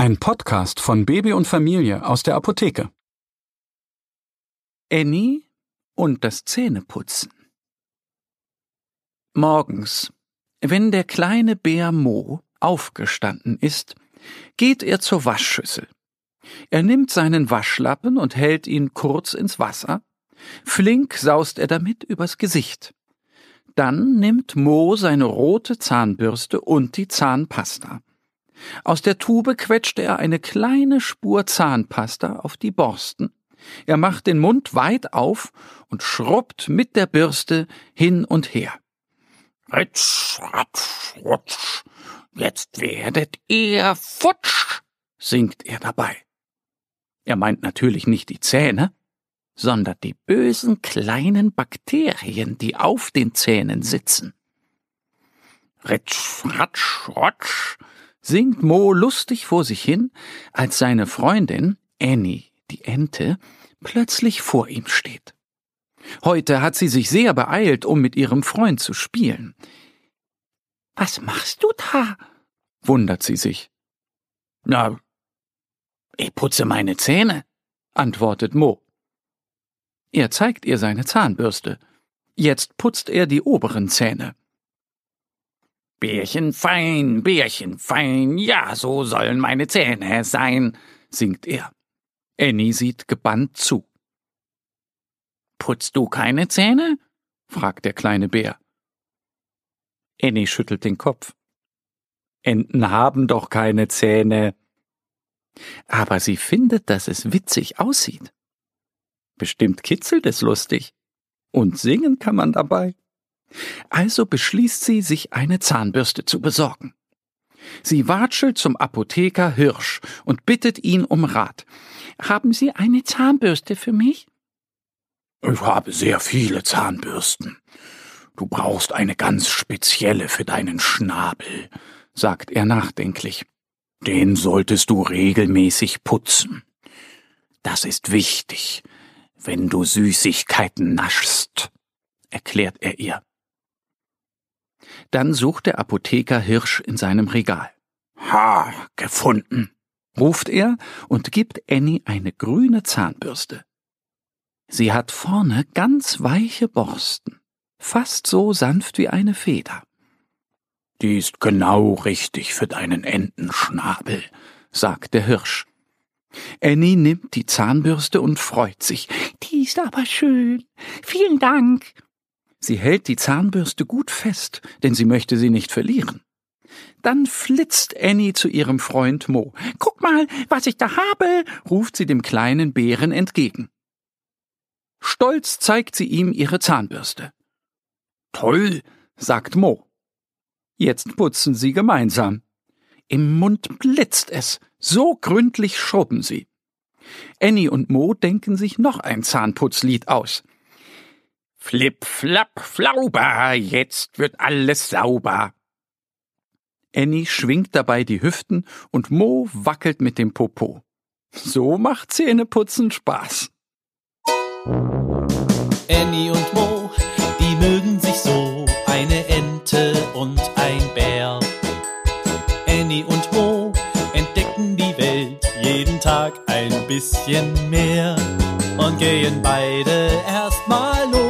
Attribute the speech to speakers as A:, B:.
A: Ein Podcast von Baby und Familie aus der Apotheke. Annie und das Zähneputzen. Morgens, wenn der kleine Bär Mo aufgestanden ist, geht er zur Waschschüssel. Er nimmt seinen Waschlappen und hält ihn kurz ins Wasser. Flink saust er damit übers Gesicht. Dann nimmt Mo seine rote Zahnbürste und die Zahnpasta. Aus der Tube quetscht er eine kleine Spur Zahnpasta auf die Borsten. Er macht den Mund weit auf und schrubbt mit der Bürste hin und her. Ritsch, ratsch, rutsch, jetzt werdet ihr futsch, singt er dabei. Er meint natürlich nicht die Zähne, sondern die bösen kleinen Bakterien, die auf den Zähnen sitzen. Ritsch, ratsch, rotsch, singt Mo lustig vor sich hin, als seine Freundin, Annie, die Ente, plötzlich vor ihm steht. Heute hat sie sich sehr beeilt, um mit ihrem Freund zu spielen. Was machst du da? wundert sie sich. Na, ich putze meine Zähne, antwortet Mo. Er zeigt ihr seine Zahnbürste. Jetzt putzt er die oberen Zähne. Bärchen fein, Bärchen fein, ja, so sollen meine Zähne sein, singt er. Annie sieht gebannt zu. Putzt du keine Zähne? fragt der kleine Bär. Annie schüttelt den Kopf. Enten haben doch keine Zähne. Aber sie findet, dass es witzig aussieht. Bestimmt kitzelt es lustig. Und singen kann man dabei. Also beschließt sie, sich eine Zahnbürste zu besorgen. Sie watschelt zum Apotheker Hirsch und bittet ihn um Rat. Haben Sie eine Zahnbürste für mich? Ich habe sehr viele Zahnbürsten. Du brauchst eine ganz spezielle für deinen Schnabel, sagt er nachdenklich. Den solltest du regelmäßig putzen. Das ist wichtig, wenn du Süßigkeiten naschst, erklärt er ihr. Dann sucht der Apotheker Hirsch in seinem Regal. Ha, gefunden, ruft er und gibt Annie eine grüne Zahnbürste. Sie hat vorne ganz weiche Borsten, fast so sanft wie eine Feder. Die ist genau richtig für deinen Entenschnabel, sagt der Hirsch. Annie nimmt die Zahnbürste und freut sich. Die ist aber schön. Vielen Dank. Sie hält die Zahnbürste gut fest, denn sie möchte sie nicht verlieren. Dann flitzt Annie zu ihrem Freund Mo. Guck mal, was ich da habe, ruft sie dem kleinen Bären entgegen. Stolz zeigt sie ihm ihre Zahnbürste. Toll, sagt Mo. Jetzt putzen sie gemeinsam. Im Mund blitzt es, so gründlich schrubben sie. Annie und Mo denken sich noch ein Zahnputzlied aus. Flip, flap, flauber, jetzt wird alles sauber. Annie schwingt dabei die Hüften und Mo wackelt mit dem Popo. So macht Zähneputzen Spaß.
B: Annie und Mo, die mögen sich so, eine Ente und ein Bär. Annie und Mo entdecken die Welt jeden Tag ein bisschen mehr und gehen beide erstmal los,